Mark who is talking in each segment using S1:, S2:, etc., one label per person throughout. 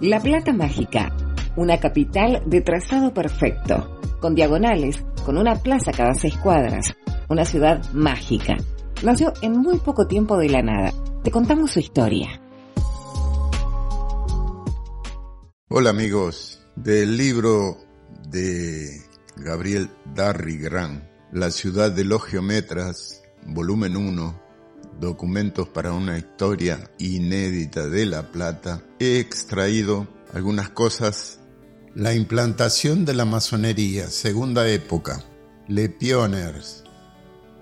S1: La Plata Mágica, una capital de trazado perfecto, con diagonales, con una plaza cada seis cuadras, una ciudad mágica. Nació en muy poco tiempo de la nada. Te contamos su historia.
S2: Hola amigos, del libro de Gabriel Darry Gran, La ciudad de los geometras, volumen 1, documentos para una historia inédita de La Plata, he extraído algunas cosas. La implantación de la masonería, segunda época, Le Pioners.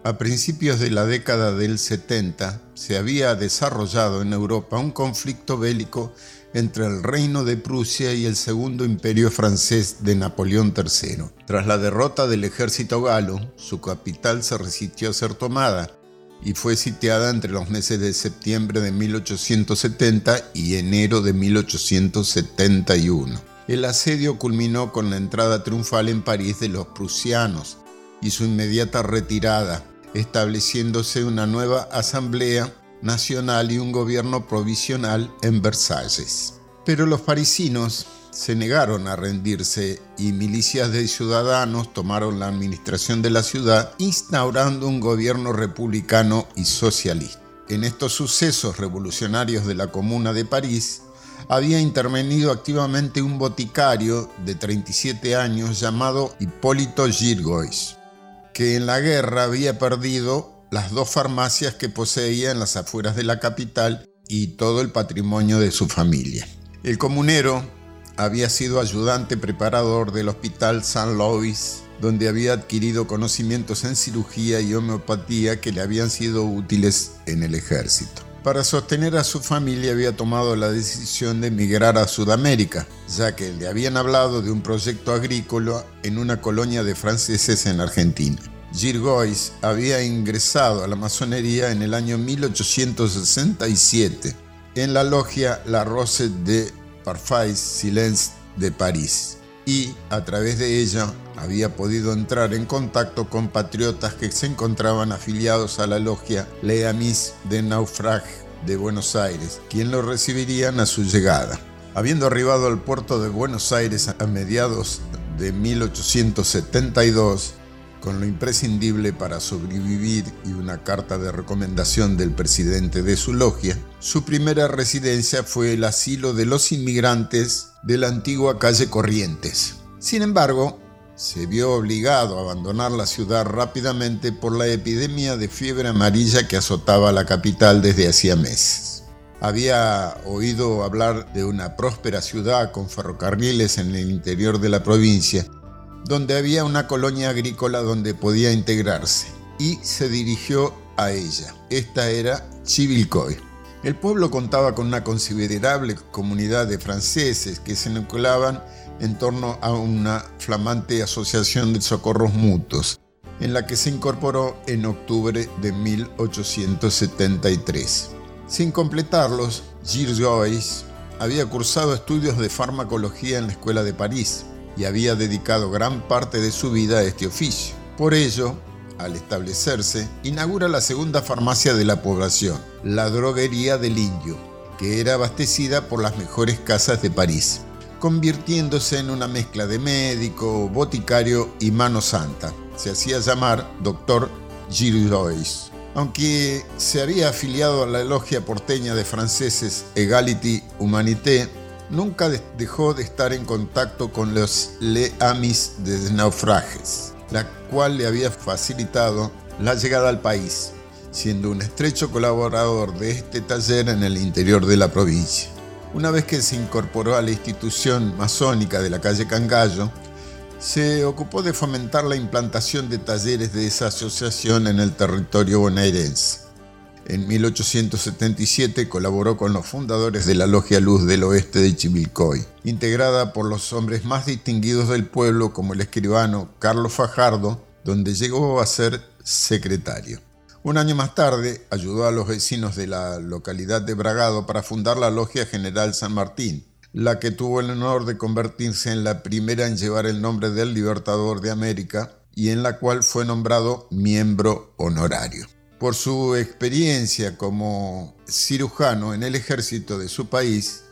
S2: A principios de la década del 70 se había desarrollado en Europa un conflicto bélico entre el reino de Prusia y el segundo imperio francés de Napoleón III. Tras la derrota del ejército galo, su capital se resistió a ser tomada y fue sitiada entre los meses de septiembre de 1870 y enero de 1871. El asedio culminó con la entrada triunfal en París de los prusianos y su inmediata retirada, estableciéndose una nueva asamblea nacional y un gobierno provisional en Versalles. Pero los parisinos se negaron a rendirse y milicias de ciudadanos tomaron la administración de la ciudad, instaurando un gobierno republicano y socialista. En estos sucesos revolucionarios de la Comuna de París, había intervenido activamente un boticario de 37 años llamado Hipólito Girgois, que en la guerra había perdido las dos farmacias que poseía en las afueras de la capital y todo el patrimonio de su familia. El comunero había sido ayudante preparador del Hospital San Louis, donde había adquirido conocimientos en cirugía y homeopatía que le habían sido útiles en el ejército. Para sostener a su familia había tomado la decisión de emigrar a Sudamérica, ya que le habían hablado de un proyecto agrícola en una colonia de franceses en Argentina. Girgois había ingresado a la masonería en el año 1867 en la logia La Rose de Parfait Silence de París y a través de ella había podido entrar en contacto con patriotas que se encontraban afiliados a la logia Les Amis de Naufrage de Buenos Aires, quien lo recibirían a su llegada. Habiendo arribado al puerto de Buenos Aires a mediados de 1872, con lo imprescindible para sobrevivir y una carta de recomendación del presidente de su logia, su primera residencia fue el asilo de los inmigrantes de la antigua calle Corrientes. Sin embargo, se vio obligado a abandonar la ciudad rápidamente por la epidemia de fiebre amarilla que azotaba la capital desde hacía meses. Había oído hablar de una próspera ciudad con ferrocarriles en el interior de la provincia donde había una colonia agrícola donde podía integrarse, y se dirigió a ella. Esta era Chivilcoy. El pueblo contaba con una considerable comunidad de franceses que se nucleaban en torno a una flamante asociación de socorros mutuos, en la que se incorporó en octubre de 1873. Sin completarlos, Gilles había cursado estudios de farmacología en la Escuela de París y había dedicado gran parte de su vida a este oficio. Por ello, al establecerse, inaugura la segunda farmacia de la población, la droguería del Indio, que era abastecida por las mejores casas de París, convirtiéndose en una mezcla de médico, boticario y mano santa. Se hacía llamar Doctor Gilles. Aunque se había afiliado a la logia porteña de franceses Egality Humanité, nunca dejó de estar en contacto con los Le Amis de Naufrages, la cual le había facilitado la llegada al país, siendo un estrecho colaborador de este taller en el interior de la provincia. Una vez que se incorporó a la institución masónica de la calle Cangallo, se ocupó de fomentar la implantación de talleres de esa asociación en el territorio bonaerense. En 1877 colaboró con los fundadores de la Logia Luz del Oeste de Chivilcoy, integrada por los hombres más distinguidos del pueblo como el escribano Carlos Fajardo, donde llegó a ser secretario. Un año más tarde ayudó a los vecinos de la localidad de Bragado para fundar la Logia General San Martín, la que tuvo el honor de convertirse en la primera en llevar el nombre del Libertador de América y en la cual fue nombrado miembro honorario por su experiencia como cirujano en el ejército de su país,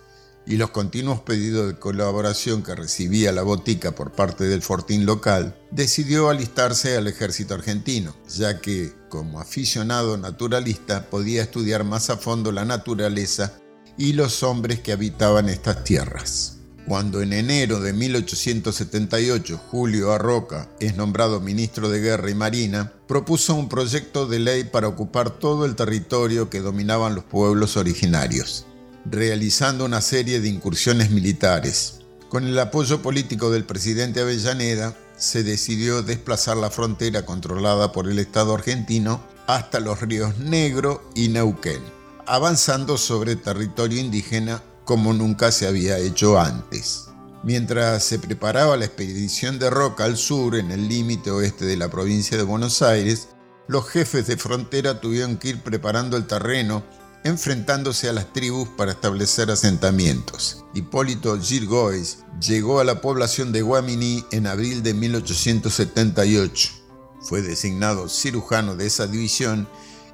S2: y los continuos pedidos de colaboración que recibía la botica por parte del fortín local, decidió alistarse al ejército argentino, ya que, como aficionado naturalista, podía estudiar más a fondo la naturaleza y los hombres que habitaban estas tierras. Cuando en enero de 1878 Julio Arroca es nombrado ministro de Guerra y Marina, propuso un proyecto de ley para ocupar todo el territorio que dominaban los pueblos originarios, realizando una serie de incursiones militares. Con el apoyo político del presidente Avellaneda, se decidió desplazar la frontera controlada por el Estado argentino hasta los ríos Negro y Neuquén, avanzando sobre territorio indígena como nunca se había hecho antes. Mientras se preparaba la expedición de Roca al sur, en el límite oeste de la provincia de Buenos Aires, los jefes de frontera tuvieron que ir preparando el terreno, enfrentándose a las tribus para establecer asentamientos. Hipólito Girgois llegó a la población de Guaminí en abril de 1878. Fue designado cirujano de esa división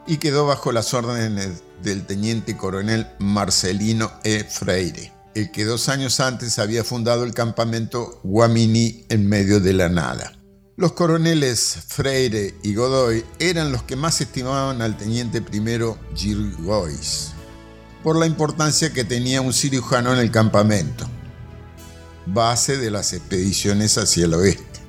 S2: y quedó bajo las órdenes del teniente coronel Marcelino E. Freire, el que dos años antes había fundado el campamento Guamini en medio de la nada. Los coroneles Freire y Godoy eran los que más estimaban al teniente primero Girgois, por la importancia que tenía un cirujano en el campamento, base de las expediciones hacia el oeste.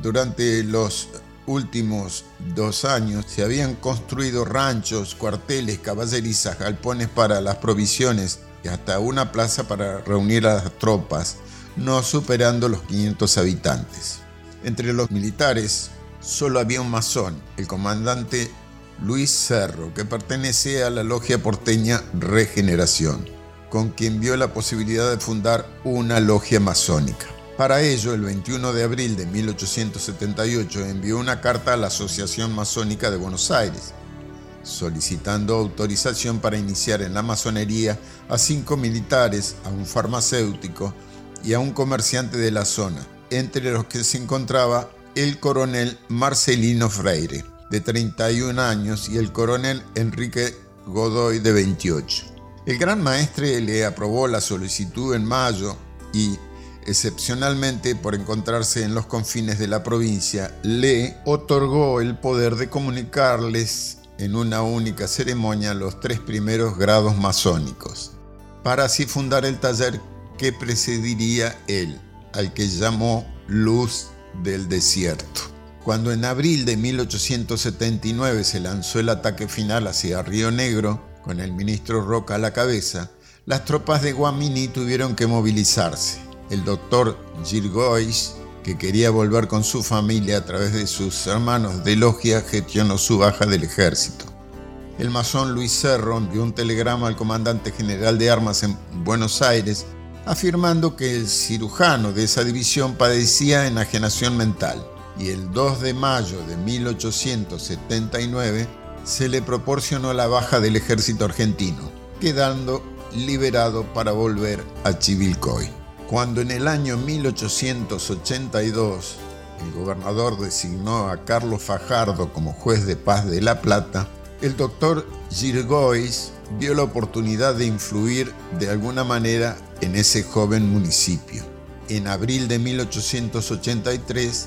S2: Durante los últimos dos años se habían construido ranchos, cuarteles, caballerizas, galpones para las provisiones y hasta una plaza para reunir a las tropas, no superando los 500 habitantes. Entre los militares solo había un masón, el comandante Luis Cerro, que pertenecía a la logia porteña Regeneración, con quien vio la posibilidad de fundar una logia masónica. Para ello, el 21 de abril de 1878 envió una carta a la Asociación Masónica de Buenos Aires, solicitando autorización para iniciar en la masonería a cinco militares, a un farmacéutico y a un comerciante de la zona, entre los que se encontraba el coronel Marcelino Freire, de 31 años, y el coronel Enrique Godoy, de 28. El gran maestre le aprobó la solicitud en mayo y excepcionalmente por encontrarse en los confines de la provincia, le otorgó el poder de comunicarles en una única ceremonia los tres primeros grados masónicos, para así fundar el taller que precediría él, al que llamó Luz del Desierto. Cuando en abril de 1879 se lanzó el ataque final hacia Río Negro, con el ministro Roca a la cabeza, las tropas de Guamini tuvieron que movilizarse el doctor Girgois, que quería volver con su familia a través de sus hermanos de logia, gestionó su baja del ejército. El masón Luis Cerro envió un telegrama al comandante general de armas en Buenos Aires afirmando que el cirujano de esa división padecía enajenación mental y el 2 de mayo de 1879 se le proporcionó la baja del ejército argentino, quedando liberado para volver a Chivilcoy. Cuando en el año 1882 el gobernador designó a Carlos Fajardo como juez de paz de La Plata, el doctor Girgois vio la oportunidad de influir de alguna manera en ese joven municipio. En abril de 1883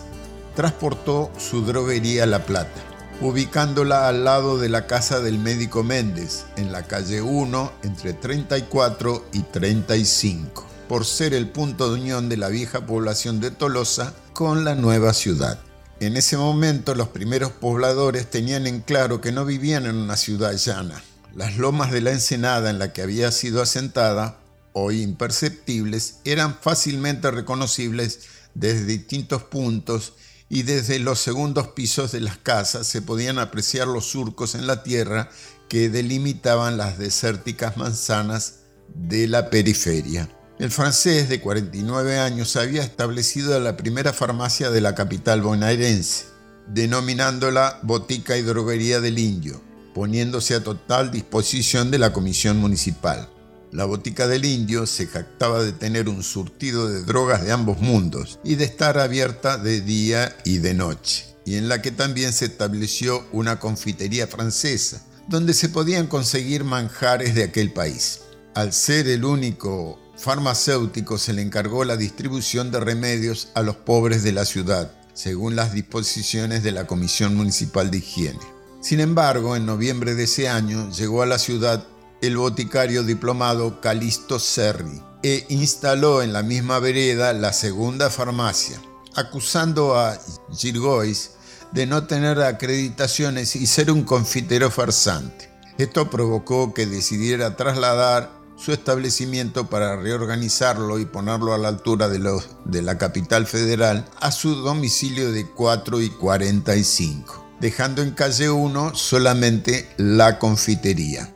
S2: transportó su droguería a La Plata, ubicándola al lado de la casa del médico Méndez, en la calle 1 entre 34 y 35 por ser el punto de unión de la vieja población de Tolosa con la nueva ciudad. En ese momento los primeros pobladores tenían en claro que no vivían en una ciudad llana. Las lomas de la ensenada en la que había sido asentada, hoy imperceptibles, eran fácilmente reconocibles desde distintos puntos y desde los segundos pisos de las casas se podían apreciar los surcos en la tierra que delimitaban las desérticas manzanas de la periferia. El francés de 49 años había establecido la primera farmacia de la capital bonaerense, denominándola Botica y Droguería del Indio, poniéndose a total disposición de la comisión municipal. La Botica del Indio se jactaba de tener un surtido de drogas de ambos mundos y de estar abierta de día y de noche, y en la que también se estableció una confitería francesa, donde se podían conseguir manjares de aquel país. Al ser el único farmacéutico se le encargó la distribución de remedios a los pobres de la ciudad, según las disposiciones de la Comisión Municipal de Higiene. Sin embargo, en noviembre de ese año llegó a la ciudad el boticario diplomado Calisto Serri e instaló en la misma vereda la segunda farmacia, acusando a Girgois de no tener acreditaciones y ser un confitero farsante. Esto provocó que decidiera trasladar su establecimiento para reorganizarlo y ponerlo a la altura de, la capital federal a su domicilio de 4 y 45, dejando en calle 1 solamente la confitería.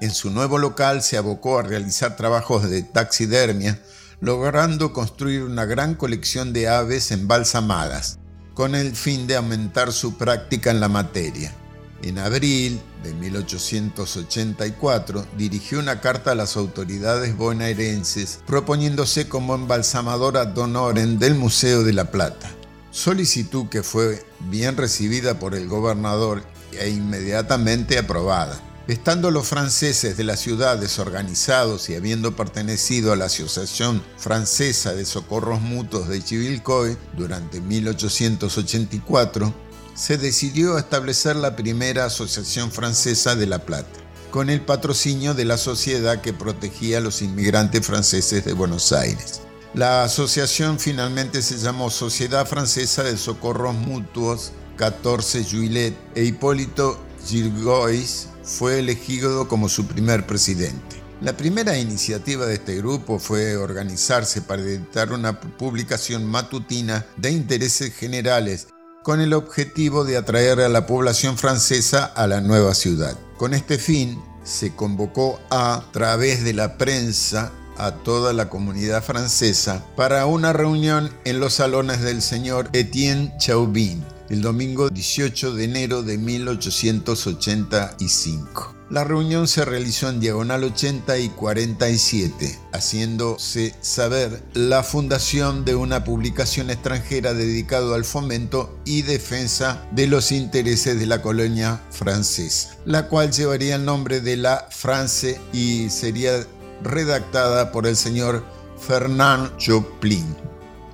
S2: En su nuevo local se abocó a realizar trabajos de taxidermia, logrando construir una gran colección de aves embalsamadas, con el fin de aumentar su práctica en la materia. En abril de 1884 dirigió una carta a las autoridades bonaerenses proponiéndose como embalsamadora d'honoren del Museo de la Plata. Solicitud que fue bien recibida por el gobernador e inmediatamente aprobada. Estando los franceses de la ciudad desorganizados y habiendo pertenecido a la Asociación Francesa de Socorros Mutuos de Chivilcoy durante 1884, se decidió establecer la primera Asociación Francesa de La Plata, con el patrocinio de la sociedad que protegía a los inmigrantes franceses de Buenos Aires. La asociación finalmente se llamó Sociedad Francesa de Socorros Mutuos 14 Juillet e Hipólito Girgois fue elegido como su primer presidente. La primera iniciativa de este grupo fue organizarse para editar una publicación matutina de intereses generales con el objetivo de atraer a la población francesa a la nueva ciudad. Con este fin, se convocó a través de la prensa a toda la comunidad francesa para una reunión en los salones del señor Etienne Chauvin el domingo 18 de enero de 1885. La reunión se realizó en diagonal 80 y 47, haciéndose saber la fundación de una publicación extranjera dedicada al fomento y defensa de los intereses de la colonia francesa, la cual llevaría el nombre de la France y sería redactada por el señor Fernand Joplin.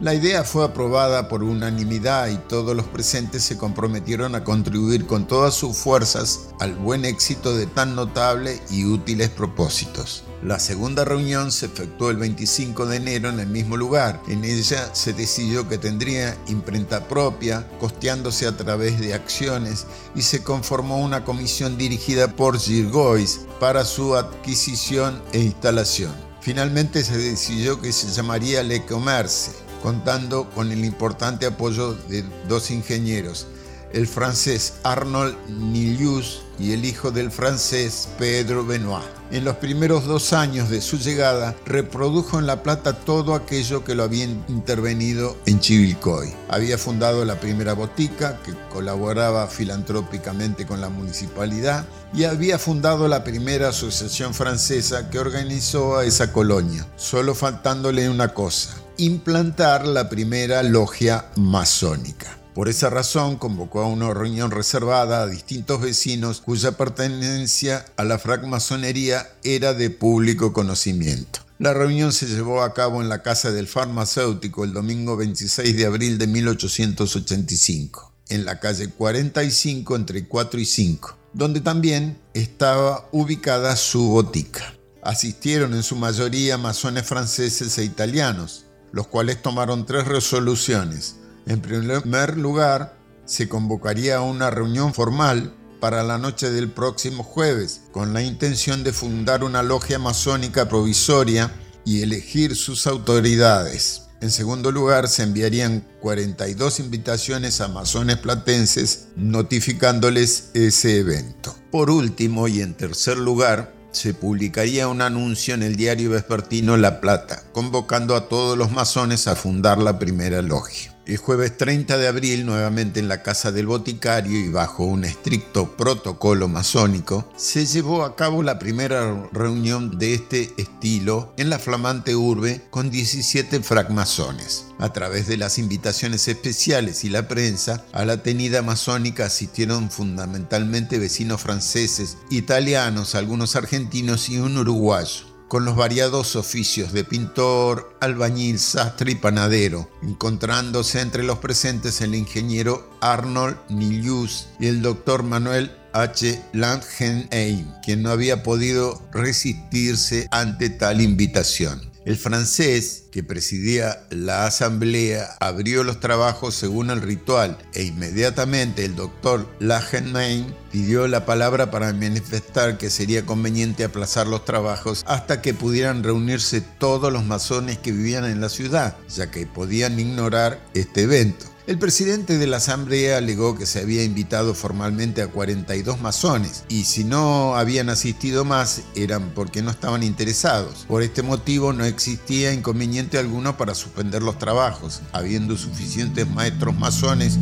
S2: La idea fue aprobada por unanimidad y todos los presentes se comprometieron a contribuir con todas sus fuerzas al buen éxito de tan notable y útiles propósitos. La segunda reunión se efectuó el 25 de enero en el mismo lugar. En ella se decidió que tendría imprenta propia, costeándose a través de acciones, y se conformó una comisión dirigida por Girgois para su adquisición e instalación. Finalmente se decidió que se llamaría Le Commerce contando con el importante apoyo de dos ingenieros, el francés Arnold Nilius y el hijo del francés Pedro Benoit. En los primeros dos años de su llegada, reprodujo en La Plata todo aquello que lo había intervenido en Chivilcoy. Había fundado la primera botica, que colaboraba filantrópicamente con la municipalidad, y había fundado la primera asociación francesa que organizó a esa colonia, solo faltándole una cosa, implantar la primera logia masónica. Por esa razón convocó a una reunión reservada a distintos vecinos cuya pertenencia a la francmasonería era de público conocimiento. La reunión se llevó a cabo en la casa del farmacéutico el domingo 26 de abril de 1885, en la calle 45 entre 4 y 5, donde también estaba ubicada su botica. Asistieron en su mayoría masones franceses e italianos, los cuales tomaron tres resoluciones. En primer lugar, se convocaría una reunión formal para la noche del próximo jueves, con la intención de fundar una logia masónica provisoria y elegir sus autoridades. En segundo lugar, se enviarían 42 invitaciones a masones platenses notificándoles ese evento. Por último y en tercer lugar, se publicaría un anuncio en el diario vespertino La Plata, convocando a todos los masones a fundar la primera logia. El jueves 30 de abril, nuevamente en la casa del boticario y bajo un estricto protocolo masónico, se llevó a cabo la primera reunión de este estilo en la flamante urbe con 17 francmasones. A través de las invitaciones especiales y la prensa, a la tenida masónica asistieron fundamentalmente vecinos franceses, italianos, algunos argentinos y un uruguayo. Con los variados oficios de pintor, albañil, sastre y panadero, encontrándose entre los presentes el ingeniero Arnold Nilius y el doctor Manuel H. Langenheim, quien no había podido resistirse ante tal invitación. El francés, que presidía la asamblea, abrió los trabajos según el ritual e inmediatamente el doctor Lagenmain pidió la palabra para manifestar que sería conveniente aplazar los trabajos hasta que pudieran reunirse todos los masones que vivían en la ciudad, ya que podían ignorar este evento. El presidente de la asamblea alegó que se había invitado formalmente a 42 masones y si no habían asistido más eran porque no estaban interesados. Por este motivo no existía inconveniente alguno para suspender los trabajos, habiendo suficientes maestros masones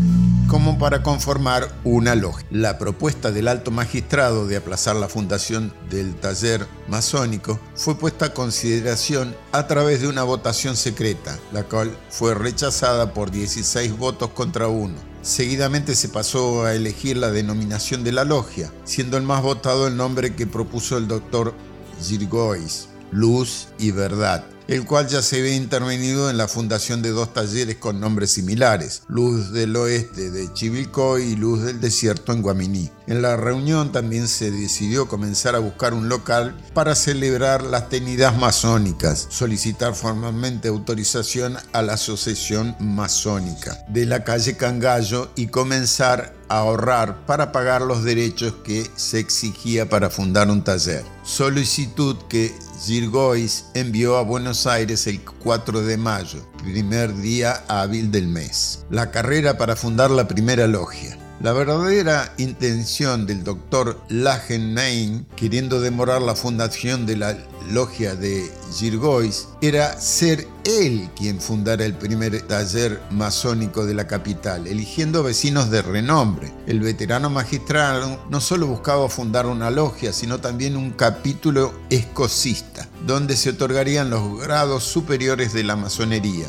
S2: como para conformar una logia. La propuesta del alto magistrado de aplazar la fundación del taller masónico fue puesta a consideración a través de una votación secreta, la cual fue rechazada por 16 votos contra uno. Seguidamente se pasó a elegir la denominación de la logia, siendo el más votado el nombre que propuso el doctor Girgois, Luz y Verdad el cual ya se ve intervenido en la fundación de dos talleres con nombres similares, Luz del Oeste de Chivilcoy y Luz del Desierto en Guaminí. En la reunión también se decidió comenzar a buscar un local para celebrar las tenidas masónicas, solicitar formalmente autorización a la Asociación Masónica de la calle Cangallo y comenzar a ahorrar para pagar los derechos que se exigía para fundar un taller. Solicitud que Girgois envió a Buenos Aires el 4 de mayo, primer día hábil del mes. La carrera para fundar la primera logia. La verdadera intención del doctor Lagenheim, queriendo demorar la fundación de la logia de Girgois, era ser él quien fundara el primer taller masónico de la capital, eligiendo vecinos de renombre. El veterano magistrado no solo buscaba fundar una logia, sino también un capítulo escocista, donde se otorgarían los grados superiores de la masonería.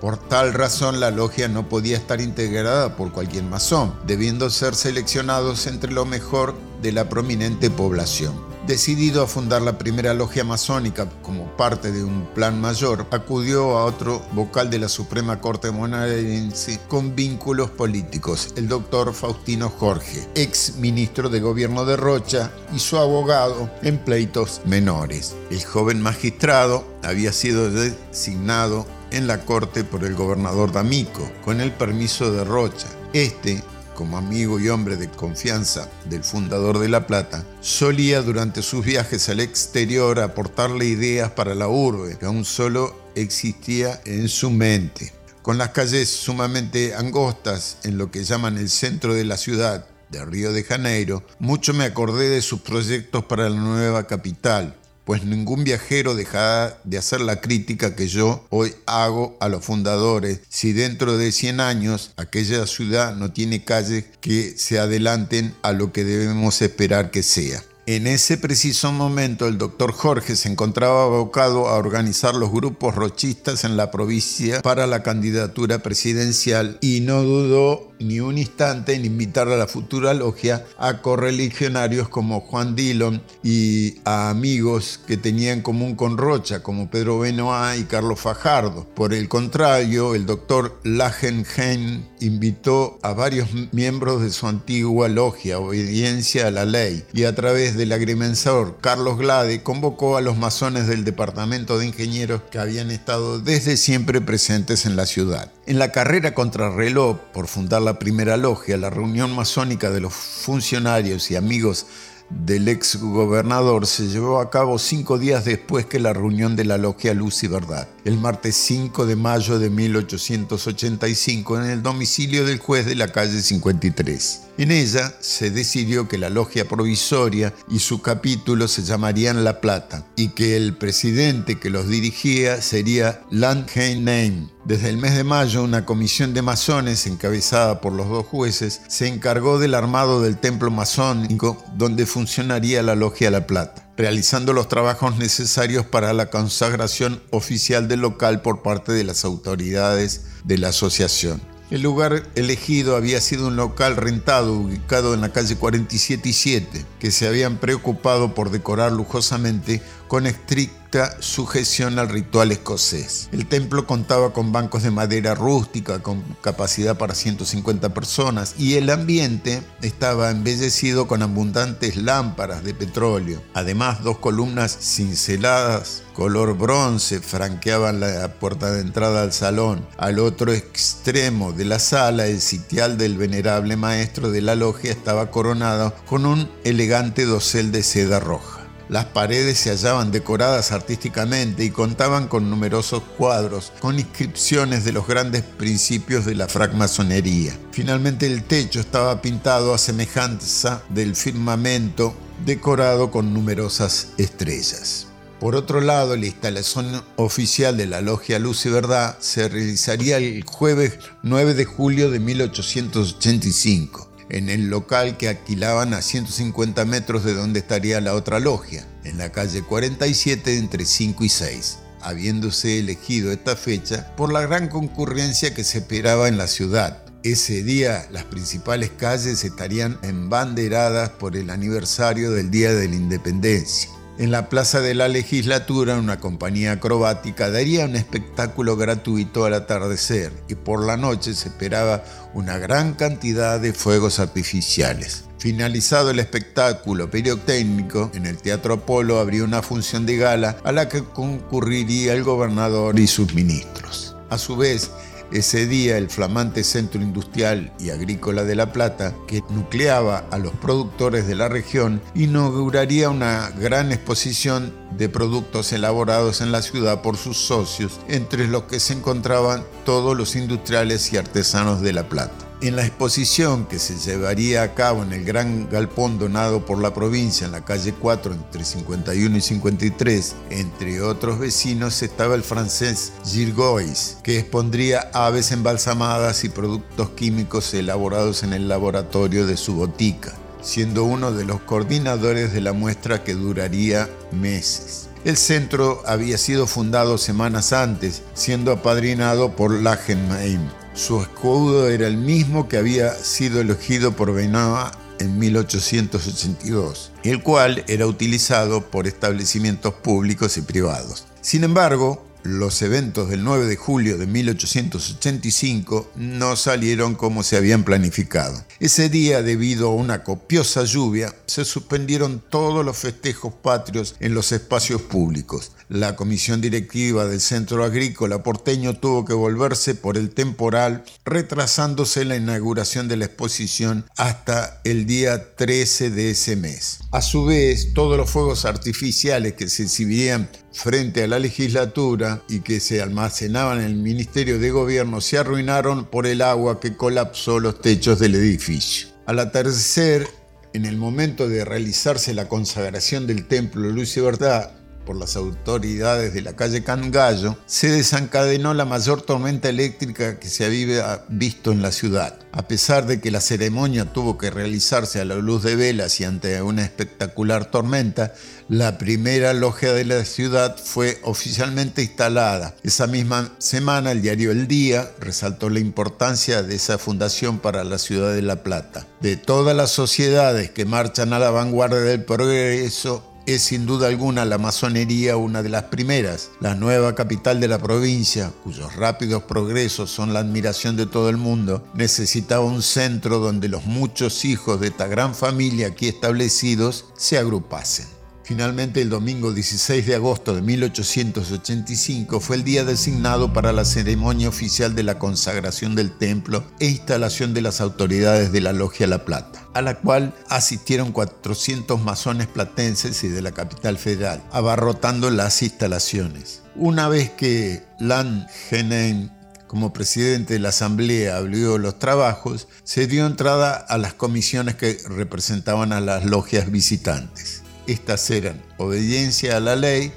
S2: Por tal razón la logia no podía estar integrada por cualquier masón, debiendo ser seleccionados entre lo mejor de la prominente población. Decidido a fundar la primera logia masónica como parte de un plan mayor, acudió a otro vocal de la Suprema Corte Monarense con vínculos políticos, el doctor Faustino Jorge, ex ministro de gobierno de Rocha y su abogado en pleitos menores. El joven magistrado había sido designado en la corte por el gobernador D'Amico, con el permiso de Rocha. Este, como amigo y hombre de confianza del fundador de La Plata, solía durante sus viajes al exterior aportarle ideas para la urbe, que aún solo existía en su mente. Con las calles sumamente angostas en lo que llaman el centro de la ciudad, de Río de Janeiro, mucho me acordé de sus proyectos para la nueva capital, pues ningún viajero dejará de hacer la crítica que yo hoy hago a los fundadores si dentro de 100 años aquella ciudad no tiene calles que se adelanten a lo que debemos esperar que sea. En ese preciso momento el doctor Jorge se encontraba abocado a organizar los grupos rochistas en la provincia para la candidatura presidencial y no dudó ni un instante en invitar a la futura logia a correligionarios como Juan Dillon y a amigos que tenía en común con Rocha, como Pedro Benoit y Carlos Fajardo. Por el contrario, el doctor Lagenheim invitó a varios miembros de su antigua logia, Obediencia a la Ley, y a través del agrimensor Carlos Glade convocó a los masones del departamento de ingenieros que habían estado desde siempre presentes en la ciudad. En la carrera contra reloj por fundar la primera logia, la reunión masónica de los funcionarios y amigos del ex gobernador se llevó a cabo cinco días después que la reunión de la logia Luz y Verdad, el martes 5 de mayo de 1885 en el domicilio del juez de la calle 53. En ella se decidió que la logia provisoria y su capítulo se llamarían La Plata y que el presidente que los dirigía sería Landheim. Desde el mes de mayo, una comisión de masones encabezada por los dos jueces se encargó del armado del templo masónico donde funcionaría la logia La Plata, realizando los trabajos necesarios para la consagración oficial del local por parte de las autoridades de la asociación. El lugar elegido había sido un local rentado ubicado en la calle 47 y 7, que se habían preocupado por decorar lujosamente con estricta sujeción al ritual escocés. El templo contaba con bancos de madera rústica con capacidad para 150 personas y el ambiente estaba embellecido con abundantes lámparas de petróleo. Además, dos columnas cinceladas color bronce franqueaban la puerta de entrada al salón. Al otro extremo de la sala, el sitial del venerable maestro de la logia estaba coronado con un elegante dosel de seda roja. Las paredes se hallaban decoradas artísticamente y contaban con numerosos cuadros con inscripciones de los grandes principios de la francmasonería. Finalmente el techo estaba pintado a semejanza del firmamento decorado con numerosas estrellas. Por otro lado, la instalación oficial de la Logia Luz y Verdad se realizaría el jueves 9 de julio de 1885 en el local que alquilaban a 150 metros de donde estaría la otra logia, en la calle 47 entre 5 y 6, habiéndose elegido esta fecha por la gran concurrencia que se esperaba en la ciudad. Ese día las principales calles estarían embanderadas por el aniversario del Día de la Independencia. En la Plaza de la Legislatura, una compañía acrobática daría un espectáculo gratuito al atardecer y por la noche se esperaba una gran cantidad de fuegos artificiales. Finalizado el espectáculo periodécnico, en el Teatro Apolo habría una función de gala a la que concurriría el gobernador y sus ministros. A su vez, ese día el flamante centro industrial y agrícola de La Plata, que nucleaba a los productores de la región, inauguraría una gran exposición de productos elaborados en la ciudad por sus socios, entre los que se encontraban todos los industriales y artesanos de La Plata. En la exposición que se llevaría a cabo en el gran galpón donado por la provincia en la calle 4 entre 51 y 53, entre otros vecinos estaba el francés Girgois, que expondría aves embalsamadas y productos químicos elaborados en el laboratorio de su botica, siendo uno de los coordinadores de la muestra que duraría meses. El centro había sido fundado semanas antes, siendo apadrinado por Lachenheim, su escudo era el mismo que había sido elegido por Benoit en 1882, el cual era utilizado por establecimientos públicos y privados. Sin embargo, los eventos del 9 de julio de 1885 no salieron como se habían planificado. Ese día, debido a una copiosa lluvia, se suspendieron todos los festejos patrios en los espacios públicos. La comisión directiva del Centro Agrícola porteño tuvo que volverse por el temporal, retrasándose la inauguración de la exposición hasta el día 13 de ese mes. A su vez, todos los fuegos artificiales que se exhibirían frente a la legislatura y que se almacenaban en el Ministerio de Gobierno se arruinaron por el agua que colapsó los techos del edificio. Al atardecer, en el momento de realizarse la consagración del templo Luz y Verdad, por las autoridades de la calle Cangallo, se desencadenó la mayor tormenta eléctrica que se había visto en la ciudad. A pesar de que la ceremonia tuvo que realizarse a la luz de velas y ante una espectacular tormenta, la primera logia de la ciudad fue oficialmente instalada. Esa misma semana el diario El Día resaltó la importancia de esa fundación para la ciudad de La Plata. De todas las sociedades que marchan a la vanguardia del progreso, es sin duda alguna la masonería una de las primeras. La nueva capital de la provincia, cuyos rápidos progresos son la admiración de todo el mundo, necesitaba un centro donde los muchos hijos de esta gran familia aquí establecidos se agrupasen. Finalmente, el domingo 16 de agosto de 1885 fue el día designado para la ceremonia oficial de la consagración del templo e instalación de las autoridades de la Logia La Plata, a la cual asistieron 400 masones platenses y de la capital federal, abarrotando las instalaciones. Una vez que Lan Genen como presidente de la Asamblea abrió los trabajos, se dio entrada a las comisiones que representaban a las logias visitantes. Estas eran obediencia a la ley,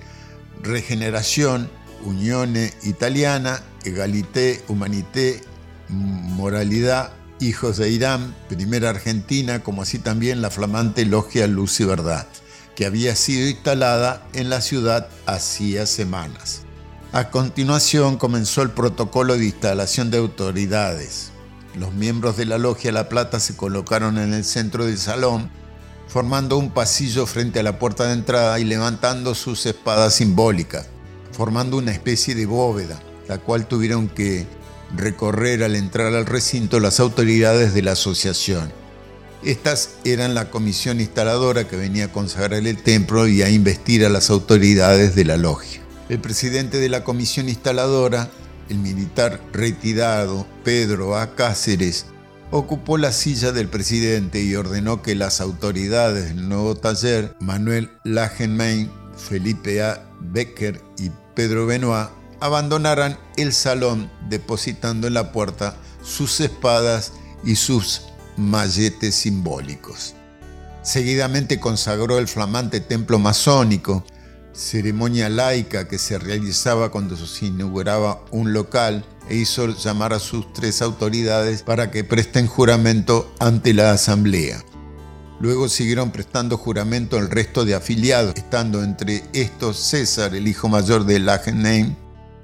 S2: regeneración, unione italiana, egalité, humanité, moralidad, hijos de Irán, primera Argentina, como así también la flamante logia Luz y Verdad, que había sido instalada en la ciudad hacía semanas. A continuación comenzó el protocolo de instalación de autoridades. Los miembros de la logia La Plata se colocaron en el centro del salón formando un pasillo frente a la puerta de entrada y levantando sus espadas simbólicas, formando una especie de bóveda, la cual tuvieron que recorrer al entrar al recinto las autoridades de la asociación. Estas eran la comisión instaladora que venía a consagrar el templo y a investir a las autoridades de la logia. El presidente de la comisión instaladora, el militar retirado Pedro A. Cáceres, ocupó la silla del presidente y ordenó que las autoridades del nuevo taller, Manuel Lagenmain, Felipe A. Becker y Pedro Benoit, abandonaran el salón depositando en la puerta sus espadas y sus malletes simbólicos. Seguidamente consagró el flamante templo masónico, ceremonia laica que se realizaba cuando se inauguraba un local e hizo llamar a sus tres autoridades para que presten juramento ante la asamblea. Luego siguieron prestando juramento el resto de afiliados, estando entre estos César, el hijo mayor de Lagenheim,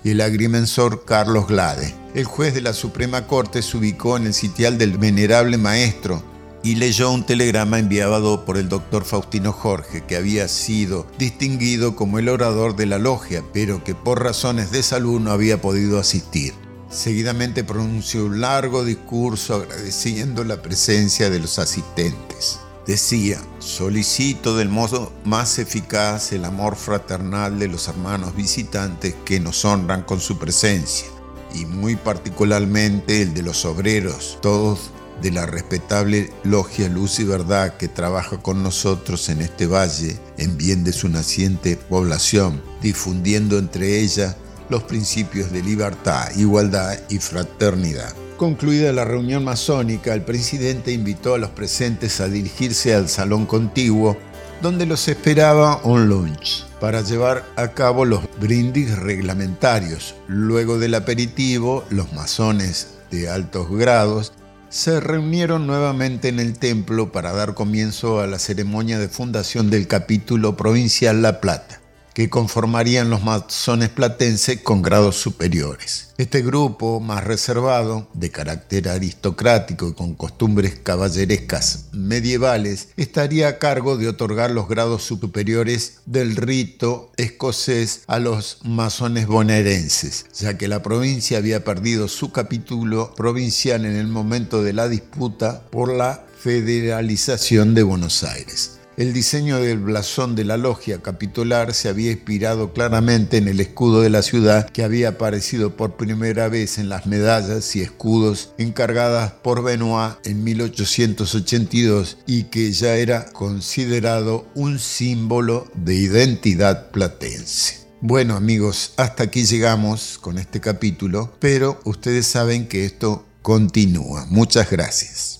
S2: y el agrimensor Carlos Glade. El juez de la Suprema Corte se ubicó en el sitial del venerable maestro y leyó un telegrama enviado por el doctor Faustino Jorge, que había sido distinguido como el orador de la logia, pero que por razones de salud no había podido asistir. Seguidamente pronunció un largo discurso agradeciendo la presencia de los asistentes. Decía, solicito del modo más eficaz el amor fraternal de los hermanos visitantes que nos honran con su presencia, y muy particularmente el de los obreros, todos de la respetable logia Luz y Verdad que trabaja con nosotros en este valle en bien de su naciente población, difundiendo entre ella los principios de libertad, igualdad y fraternidad. Concluida la reunión masónica, el presidente invitó a los presentes a dirigirse al salón contiguo, donde los esperaba un lunch para llevar a cabo los brindis reglamentarios. Luego del aperitivo, los masones de altos grados se reunieron nuevamente en el templo para dar comienzo a la ceremonia de fundación del capítulo provincial La Plata que conformarían los masones platenses con grados superiores. Este grupo, más reservado, de carácter aristocrático y con costumbres caballerescas medievales, estaría a cargo de otorgar los grados superiores del rito escocés a los masones bonaerenses, ya que la provincia había perdido su capítulo provincial en el momento de la disputa por la federalización de Buenos Aires. El diseño del blasón de la logia capitular se había inspirado claramente en el escudo de la ciudad que había aparecido por primera vez en las medallas y escudos encargadas por Benoit en 1882 y que ya era considerado un símbolo de identidad platense. Bueno amigos, hasta aquí llegamos con este capítulo, pero ustedes saben que esto continúa. Muchas gracias.